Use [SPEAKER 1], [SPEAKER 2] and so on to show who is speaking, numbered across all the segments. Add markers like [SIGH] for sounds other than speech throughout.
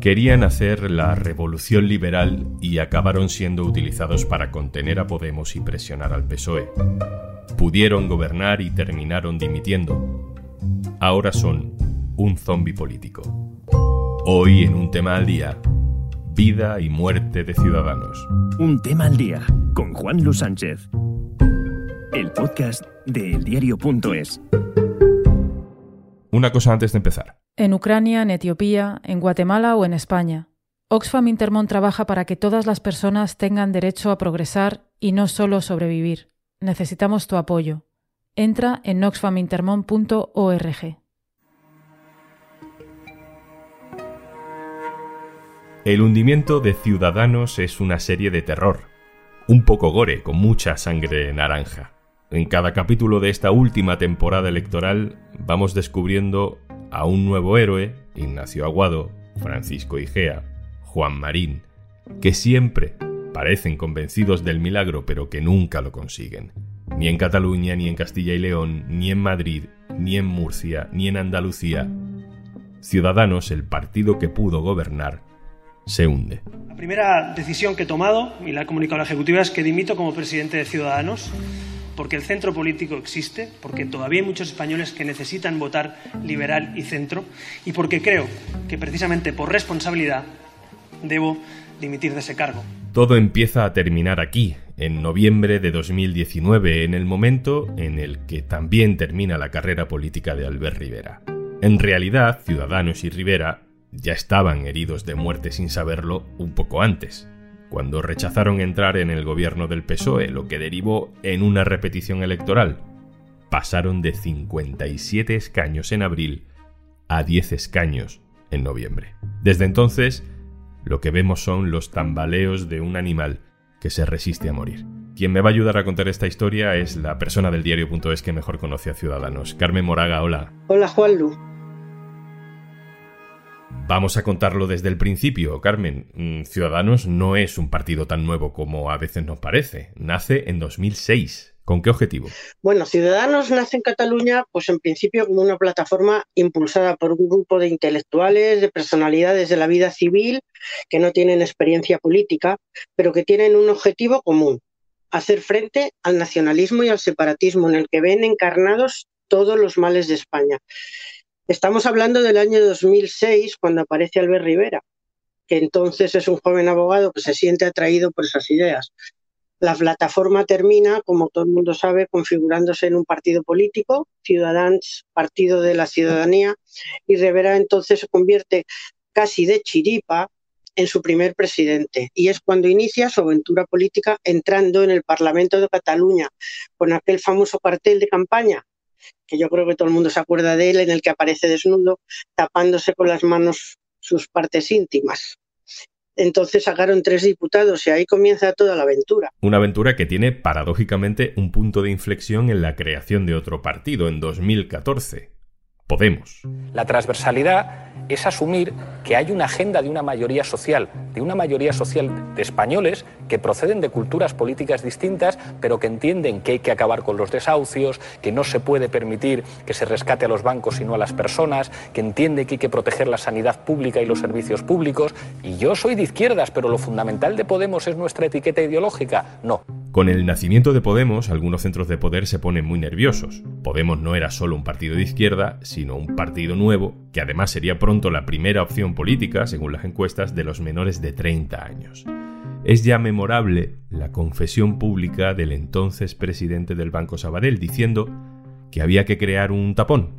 [SPEAKER 1] Querían hacer la revolución liberal y acabaron siendo utilizados para contener a Podemos y presionar al PSOE. Pudieron gobernar y terminaron dimitiendo. Ahora son un zombi político. Hoy en un tema al día, vida y muerte de ciudadanos.
[SPEAKER 2] Un tema al día con Juan Luis Sánchez. El podcast de eldiario.es.
[SPEAKER 1] Una cosa antes de empezar.
[SPEAKER 3] En Ucrania, en Etiopía, en Guatemala o en España. Oxfam Intermón trabaja para que todas las personas tengan derecho a progresar y no solo sobrevivir. Necesitamos tu apoyo. Entra en oxfamintermon.org.
[SPEAKER 1] El hundimiento de Ciudadanos es una serie de terror, un poco gore, con mucha sangre naranja. En cada capítulo de esta última temporada electoral vamos descubriendo a un nuevo héroe, Ignacio Aguado, Francisco Igea, Juan Marín, que siempre parecen convencidos del milagro pero que nunca lo consiguen. Ni en Cataluña, ni en Castilla y León, ni en Madrid, ni en Murcia, ni en Andalucía. Ciudadanos, el partido que pudo gobernar, se hunde.
[SPEAKER 4] La primera decisión que he tomado, y la he comunicado a la Ejecutiva, es que dimito como presidente de Ciudadanos porque el centro político existe, porque todavía hay muchos españoles que necesitan votar liberal y centro, y porque creo que precisamente por responsabilidad debo dimitir de ese cargo.
[SPEAKER 1] Todo empieza a terminar aquí, en noviembre de 2019, en el momento en el que también termina la carrera política de Albert Rivera. En realidad, Ciudadanos y Rivera ya estaban heridos de muerte sin saberlo un poco antes cuando rechazaron entrar en el gobierno del PSOE, lo que derivó en una repetición electoral. Pasaron de 57 escaños en abril a 10 escaños en noviembre. Desde entonces, lo que vemos son los tambaleos de un animal que se resiste a morir. Quien me va a ayudar a contar esta historia es la persona del diario.es que mejor conoce a Ciudadanos. Carmen Moraga, hola.
[SPEAKER 5] Hola, Juanlu.
[SPEAKER 1] Vamos a contarlo desde el principio, Carmen. Mm, Ciudadanos no es un partido tan nuevo como a veces nos parece. Nace en 2006. ¿Con qué objetivo?
[SPEAKER 5] Bueno, Ciudadanos nace en Cataluña, pues en principio como una plataforma impulsada por un grupo de intelectuales, de personalidades de la vida civil que no tienen experiencia política, pero que tienen un objetivo común, hacer frente al nacionalismo y al separatismo en el que ven encarnados todos los males de España. Estamos hablando del año 2006, cuando aparece Albert Rivera, que entonces es un joven abogado que se siente atraído por esas ideas. La plataforma termina, como todo el mundo sabe, configurándose en un partido político, Ciudadanos, Partido de la Ciudadanía, y Rivera entonces se convierte casi de chiripa en su primer presidente. Y es cuando inicia su aventura política entrando en el Parlamento de Cataluña, con aquel famoso cartel de campaña que yo creo que todo el mundo se acuerda de él, en el que aparece desnudo, tapándose con las manos sus partes íntimas. Entonces sacaron tres diputados y ahí comienza toda la aventura.
[SPEAKER 1] Una aventura que tiene paradójicamente un punto de inflexión en la creación de otro partido en 2014, Podemos.
[SPEAKER 6] La transversalidad es asumir que hay una agenda de una mayoría social, de una mayoría social de españoles que proceden de culturas políticas distintas, pero que entienden que hay que acabar con los desahucios, que no se puede permitir que se rescate a los bancos y no a las personas, que entiende que hay que proteger la sanidad pública y los servicios públicos. Y yo soy de izquierdas, pero lo fundamental de Podemos es nuestra etiqueta ideológica. No.
[SPEAKER 1] Con el nacimiento de Podemos, algunos centros de poder se ponen muy nerviosos. Podemos no era solo un partido de izquierda, sino un partido nuevo, que además sería pronto la primera opción política, según las encuestas, de los menores de 30 años. Es ya memorable la confesión pública del entonces presidente del Banco Sabadell diciendo que había que crear un tapón,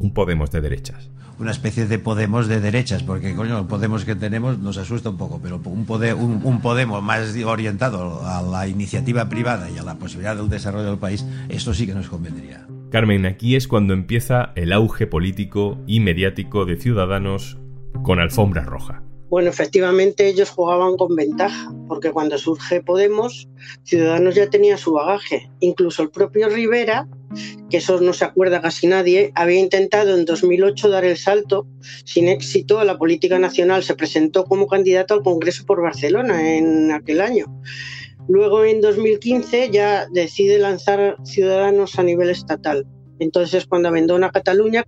[SPEAKER 1] un Podemos de derechas.
[SPEAKER 7] Una especie de Podemos de derechas, porque coño, el Podemos que tenemos nos asusta un poco, pero un, un, Podemos más orientado a la iniciativa privada y a la posibilidad del desarrollo del país, esto sí que nos convendría.
[SPEAKER 1] Carmen, aquí es cuando empieza el auge político y mediático de Ciudadanos con alfombra roja.
[SPEAKER 5] Bueno, efectivamente ellos jugaban con ventaja, porque cuando surge Podemos, Ciudadanos ya tenía su bagaje. Incluso el propio Rivera, que eso no se acuerda casi nadie, había intentado en 2008 dar el salto sin éxito a la política nacional. Se presentó como candidato al Congreso por Barcelona en aquel año. Luego en 2015 ya decide lanzar Ciudadanos a nivel estatal. Entonces cuando abandona Cataluña,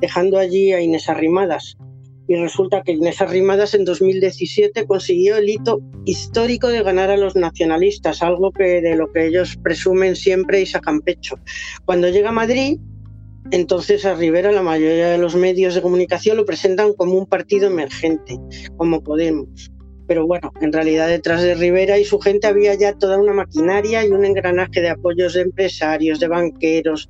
[SPEAKER 5] dejando allí a Inés Arrimadas y resulta que en esas rimadas en 2017 consiguió el hito histórico de ganar a los nacionalistas, algo que de lo que ellos presumen siempre y sacan pecho. Cuando llega a Madrid, entonces a Rivera la mayoría de los medios de comunicación lo presentan como un partido emergente, como Podemos. Pero bueno, en realidad detrás de Rivera y su gente había ya toda una maquinaria y un engranaje de apoyos de empresarios, de banqueros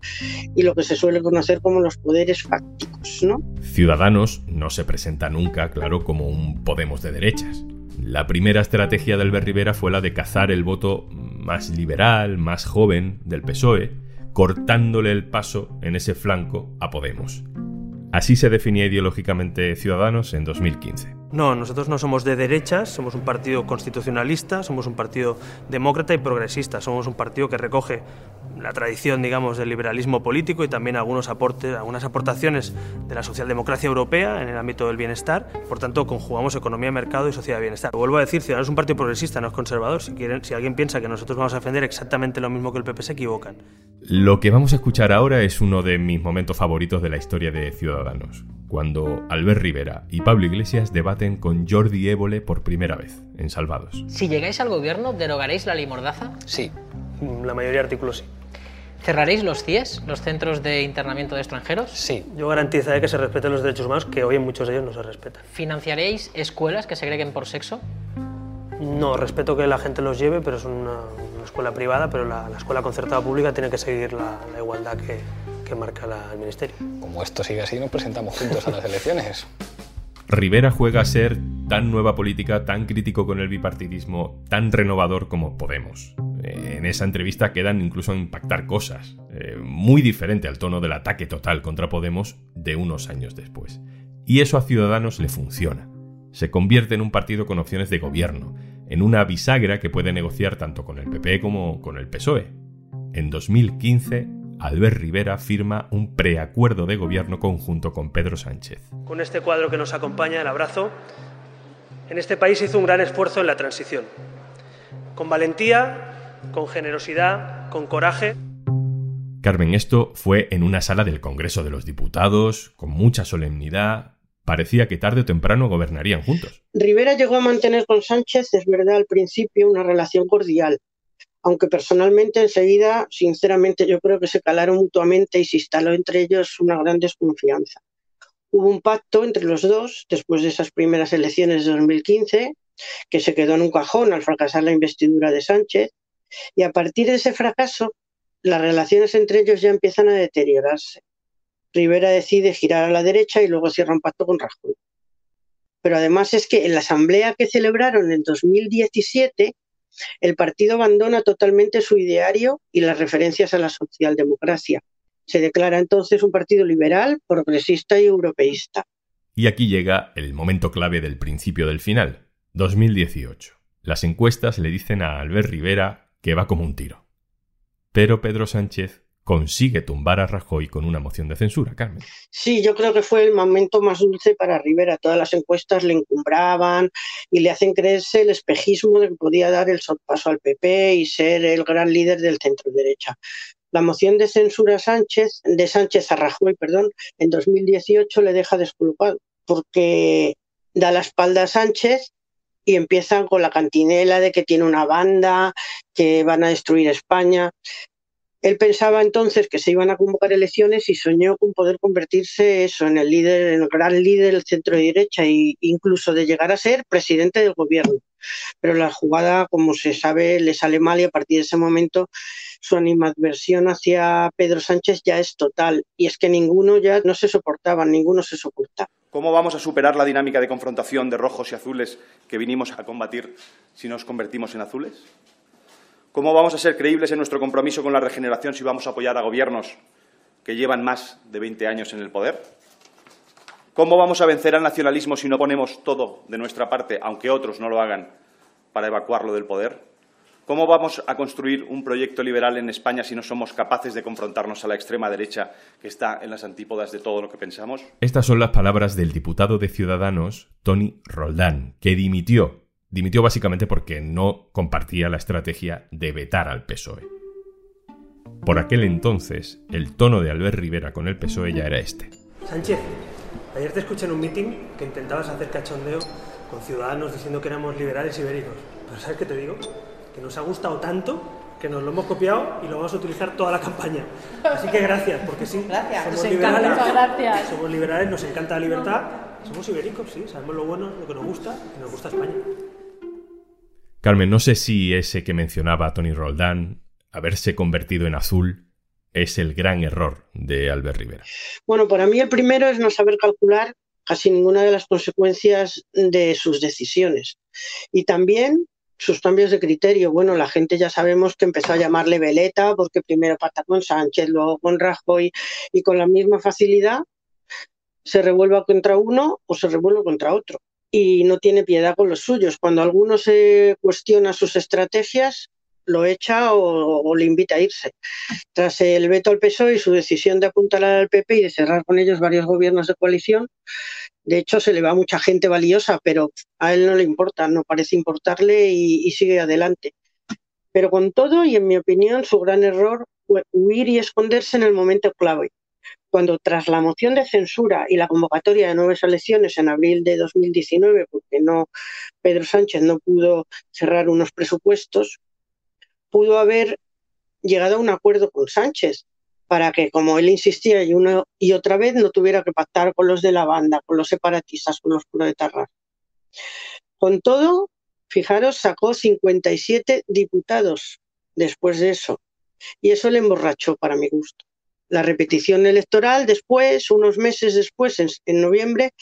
[SPEAKER 5] y lo que se suele conocer como los poderes fácticos, ¿no?
[SPEAKER 1] Ciudadanos no se presenta nunca, claro, como un Podemos de derechas. La primera estrategia del Rivera fue la de cazar el voto más liberal, más joven del PSOE, cortándole el paso en ese flanco a Podemos. Así se definía ideológicamente Ciudadanos en 2015.
[SPEAKER 8] No, nosotros no somos de derechas, somos un partido constitucionalista, somos un partido demócrata y progresista, somos un partido que recoge la tradición, digamos, del liberalismo político y también algunos aportes, algunas aportaciones de la socialdemocracia europea en el ámbito del bienestar. Por tanto, conjugamos economía, mercado y sociedad de bienestar. Vuelvo a decir, Ciudadanos es un partido progresista, no es conservador. Si, quieren, si alguien piensa que nosotros vamos a defender exactamente lo mismo que el PP, se equivocan.
[SPEAKER 1] Lo que vamos a escuchar ahora es uno de mis momentos favoritos de la historia de Ciudadanos, cuando Albert Rivera y Pablo Iglesias debaten con Jordi Évole por primera vez, en Salvados.
[SPEAKER 9] Si llegáis al gobierno, ¿derogaréis la ley Mordaza?
[SPEAKER 8] Sí, la mayoría de artículos sí.
[SPEAKER 9] ¿Cerraréis los CIES, los centros de internamiento de extranjeros?
[SPEAKER 8] Sí, yo garantizaré que se respeten los derechos humanos, que hoy en muchos de ellos no se respetan.
[SPEAKER 9] ¿Financiaréis escuelas que segreguen por sexo?
[SPEAKER 8] No, respeto que la gente los lleve, pero es una, escuela privada, pero la, escuela concertada pública tiene que seguir la, igualdad que, que marca la, el Ministerio.
[SPEAKER 6] Como esto sigue así, nos presentamos juntos a las elecciones.
[SPEAKER 1] Rivera juega a ser tan nueva política, tan crítico con el bipartidismo, tan renovador como Podemos. En esa entrevista quedan incluso a impactar cosas, eh, muy diferente al tono del ataque total contra Podemos de unos años después. Y eso a Ciudadanos le funciona. Se convierte en un partido con opciones de gobierno, en una bisagra que puede negociar tanto con el PP como con el PSOE. En 2015, Albert Rivera firma un preacuerdo de gobierno conjunto con Pedro Sánchez.
[SPEAKER 8] Con este cuadro que nos acompaña, el abrazo, en este país hizo un gran esfuerzo en la transición. Con valentía, con generosidad, con coraje.
[SPEAKER 1] Carmen, esto fue en una sala del Congreso de los Diputados, con mucha solemnidad. Parecía que tarde o temprano gobernarían juntos.
[SPEAKER 5] Rivera llegó a mantener con Sánchez, es verdad, al principio una relación cordial, aunque personalmente enseguida, sinceramente, yo creo que se calaron mutuamente y se instaló entre ellos una gran desconfianza. Hubo un pacto entre los dos después de esas primeras elecciones de 2015, que se quedó en un cajón al fracasar la investidura de Sánchez, y a partir de ese fracaso, las relaciones entre ellos ya empiezan a deteriorarse. Rivera decide girar a la derecha y luego cierra un pacto con Rajoy. Pero además es que en la asamblea que celebraron en 2017, el partido abandona totalmente su ideario y las referencias a la socialdemocracia. Se declara entonces un partido liberal, progresista y europeísta.
[SPEAKER 1] Y aquí llega el momento clave del principio del final, 2018. Las encuestas le dicen a Albert Rivera que va como un tiro. Pero Pedro Sánchez consigue tumbar a Rajoy con una moción de censura, Carmen.
[SPEAKER 5] Sí, yo creo que fue el momento más dulce para Rivera. Todas las encuestas le encumbraban y le hacen creerse el espejismo de que podía dar el paso al PP y ser el gran líder del centro derecha. La moción de censura Sánchez, de Sánchez a Rajoy, perdón, en 2018 le deja desculpado porque da la espalda a Sánchez y empiezan con la cantinela de que tiene una banda, que van a destruir España. Él pensaba entonces que se iban a convocar elecciones y soñó con poder convertirse eso en el líder, en el gran líder del centro de derecha e incluso de llegar a ser presidente del gobierno. Pero la jugada, como se sabe, le sale mal y a partir de ese momento su animadversión hacia Pedro Sánchez ya es total. Y es que ninguno ya no se soportaba, ninguno se soporta.
[SPEAKER 10] ¿Cómo vamos a superar la dinámica de confrontación de rojos y azules que vinimos a combatir si nos convertimos en azules? ¿Cómo vamos a ser creíbles en nuestro compromiso con la regeneración si vamos a apoyar a gobiernos que llevan más de 20 años en el poder? ¿Cómo vamos a vencer al nacionalismo si no ponemos todo de nuestra parte, aunque otros no lo hagan, para evacuarlo del poder? ¿Cómo vamos a construir un proyecto liberal en España si no somos capaces de confrontarnos a la extrema derecha que está en las antípodas de todo lo que pensamos?
[SPEAKER 1] Estas son las palabras del diputado de Ciudadanos, Tony Roldán, que dimitió Dimitió básicamente porque no compartía la estrategia de vetar al PSOE. Por aquel entonces, el tono de Albert Rivera con el PSOE ya era este.
[SPEAKER 8] Sánchez,
[SPEAKER 4] Ayer te escuché en un meeting que intentabas hacer cachondeo con ciudadanos diciendo que éramos liberales ibéricos. Pero ¿sabes qué te digo? Que nos ha gustado tanto que nos lo hemos copiado y lo vamos a utilizar toda la campaña. Así que gracias, porque sí,
[SPEAKER 3] gracias.
[SPEAKER 4] somos
[SPEAKER 3] nos
[SPEAKER 4] liberales,
[SPEAKER 3] encanta, gracias.
[SPEAKER 4] somos liberales, nos encanta la libertad, somos ibéricos, sí, sabemos lo bueno, lo que nos gusta y nos gusta España.
[SPEAKER 1] Carmen, no sé si ese que mencionaba Tony Roldán, haberse convertido en azul, es el gran error de Albert Rivera.
[SPEAKER 5] Bueno, para mí el primero es no saber calcular casi ninguna de las consecuencias de sus decisiones. Y también sus cambios de criterio. Bueno, la gente ya sabemos que empezó a llamarle Veleta porque primero pata con Sánchez, luego con Rajoy y con la misma facilidad se revuelva contra uno o se revuelve contra otro. Y no tiene piedad con los suyos. Cuando alguno se cuestiona sus estrategias, lo echa o, le invita a irse. Tras el veto al PSOE y su decisión de apuntalar al PP y de cerrar con ellos varios gobiernos de coalición, de hecho se le va mucha gente valiosa, pero a él no le importa, no parece importarle y, y sigue adelante. Pero con todo, y en mi opinión, su gran error fue huir y esconderse en el momento clave, cuando tras la moción de censura y la convocatoria de nuevas elecciones en abril de 2019, porque no Pedro Sánchez no pudo cerrar unos presupuestos, pudo haber llegado a un acuerdo con Sánchez para que, como él insistía y y otra vez, no tuviera que pactar con los de la banda, con los separatistas, con los proetarras. Con todo, fijaros, sacó 57 diputados después de eso, y eso le emborrachó para mi gusto. La repetición electoral después, unos meses después, en, en noviembre,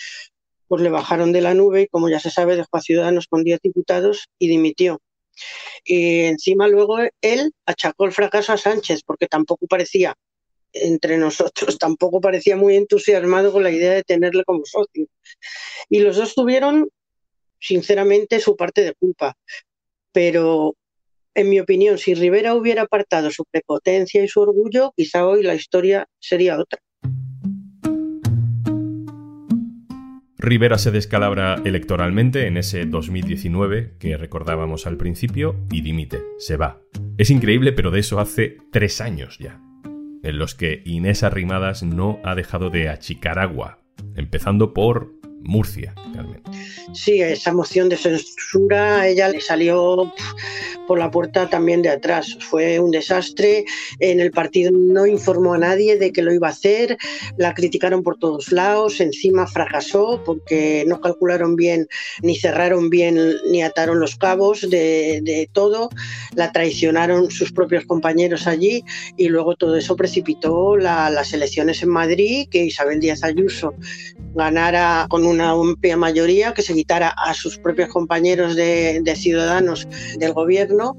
[SPEAKER 5] pues le bajaron de la nube y, como ya se sabe, dejó a Ciudadanos con 10 diputados y dimitió. Y encima luego él achacó el fracaso a Sánchez porque tampoco parecía, entre nosotros, [LAUGHS] tampoco parecía muy entusiasmado con la idea de tenerle como socio. Y los dos tuvieron, sinceramente, su parte de culpa. Pero, en mi opinión, si Rivera hubiera apartado su prepotencia y su orgullo, quizá hoy la historia sería otra.
[SPEAKER 1] Rivera se descalabra electoralmente en ese 2019 que recordábamos al principio y dimite, se va. Es increíble, pero de eso hace tres años ya, en los que Inés Arrimadas no ha dejado de achicar agua, empezando por Murcia, Carmen.
[SPEAKER 5] Sí, esa moción de censura ella le salió por la puerta también de atrás. Fue un desastre. En el partido no informó a nadie de que lo iba a hacer. La criticaron por todos lados. Encima fracasó porque no calcularon bien, ni cerraron bien, ni ataron los cabos de, todo. La traicionaron sus propios compañeros allí y luego todo eso precipitó la, las elecciones en Madrid, que Isabel Díaz Ayuso ganara con una amplia mayoría, que se quitara a sus propios compañeros de, de ciudadanos del gobierno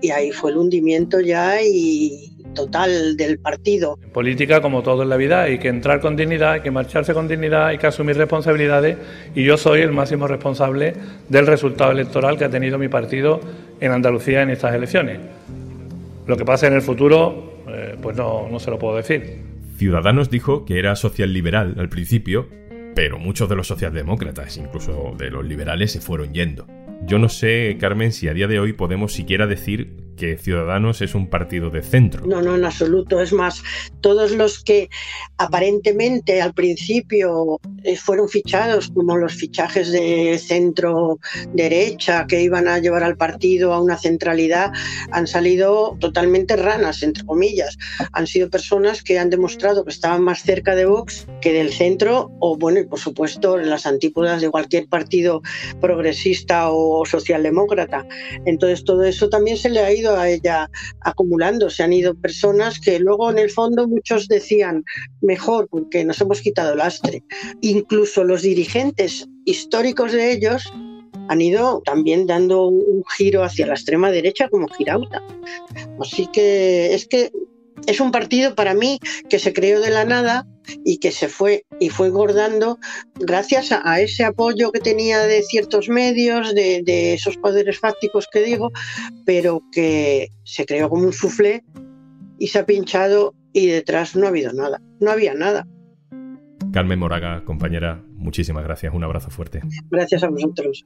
[SPEAKER 5] y ahí fue el hundimiento ya y total del partido.
[SPEAKER 11] En política, como todo en la vida, hay que entrar con dignidad, hay que marcharse con dignidad, hay que asumir responsabilidades y yo soy el máximo responsable del resultado electoral que ha tenido mi partido en Andalucía en estas elecciones. Lo que pase en el futuro, eh, pues no, no se lo puedo decir.
[SPEAKER 1] Ciudadanos dijo que era social liberal al principio, pero muchos de los socialdemócratas, incluso de los liberales, se fueron yendo. Yo no sé, Carmen, si a día de hoy podemos siquiera decir que Ciudadanos es un partido de centro.
[SPEAKER 5] No, no, en absoluto. Es más, todos los que aparentemente al principio eh, fueron fichados como los fichajes de centro derecha que iban a llevar al partido a una centralidad han salido totalmente ranas, entre comillas. Han sido personas que han demostrado que estaban más cerca de Vox que del centro o, bueno, y por supuesto, las antípodas de cualquier partido progresista o socialdemócrata. Entonces, todo eso también se le ha ido a ella acumulando. Se han ido personas que luego en el fondo muchos decían mejor porque nos hemos quitado lastre. Incluso los dirigentes históricos de ellos han ido también dando un giro hacia la extrema derecha como Girauta. Así que es que es un partido para mí que se creó de la nada y que se fue y fue engordando gracias a, a ese apoyo que tenía de ciertos medios, de, de, esos poderes fácticos que digo, pero que se creó como un suflé y se ha pinchado y detrás no ha habido nada, no había nada.
[SPEAKER 1] Carmen Moraga, compañera, muchísimas gracias, un abrazo fuerte.
[SPEAKER 5] Gracias a vosotros.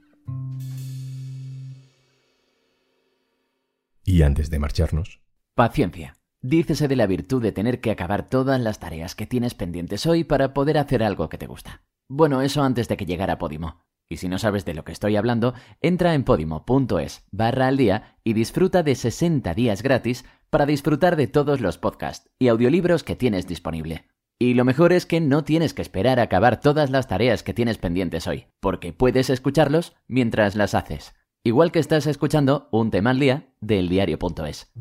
[SPEAKER 1] Y antes de marcharnos.
[SPEAKER 12] Paciencia. Dícese de la virtud de tener que acabar todas las tareas que tienes pendientes hoy para poder hacer algo que te gusta. Bueno, eso antes de que llegara Podimo. Y si no sabes de lo que estoy hablando, entra en podimo.es barra al día y disfruta de 60 días gratis para disfrutar de todos los podcasts y audiolibros que tienes disponible. Y lo mejor es que no tienes que esperar a acabar todas las tareas que tienes pendientes hoy, porque puedes escucharlos mientras las haces. Igual que estás escuchando un tema al día del diario.es.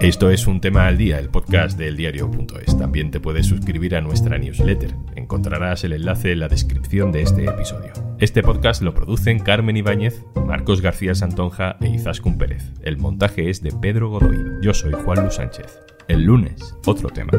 [SPEAKER 1] Esto es Un tema al día, el podcast del diario.es. También te puedes suscribir a nuestra newsletter. Encontrarás el enlace en la descripción de este episodio. Este podcast lo producen Carmen Ibáñez, Marcos García Santonja e Izaskun Pérez. El montaje es de Pedro Godoy. Yo soy Juan Luis Sánchez. El lunes, otro tema.